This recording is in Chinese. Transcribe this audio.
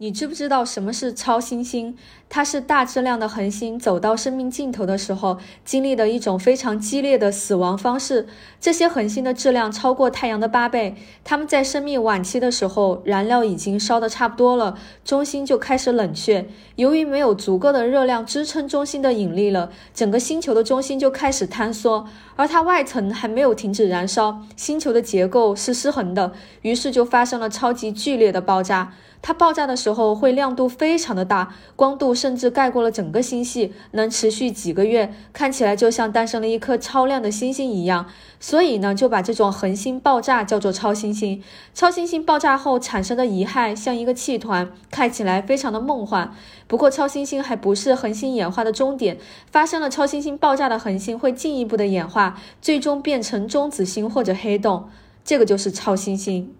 你知不知道什么是超新星？它是大质量的恒星走到生命尽头的时候经历的一种非常激烈的死亡方式。这些恒星的质量超过太阳的八倍，它们在生命晚期的时候，燃料已经烧得差不多了，中心就开始冷却。由于没有足够的热量支撑中心的引力了，整个星球的中心就开始坍缩，而它外层还没有停止燃烧，星球的结构是失衡的，于是就发生了超级剧烈的爆炸。它爆炸的时候时候会亮度非常的大，光度甚至盖过了整个星系，能持续几个月，看起来就像诞生了一颗超亮的星星一样。所以呢，就把这种恒星爆炸叫做超新星。超新星爆炸后产生的遗骸像一个气团，看起来非常的梦幻。不过，超新星还不是恒星演化的终点，发生了超新星爆炸的恒星会进一步的演化，最终变成中子星或者黑洞，这个就是超新星。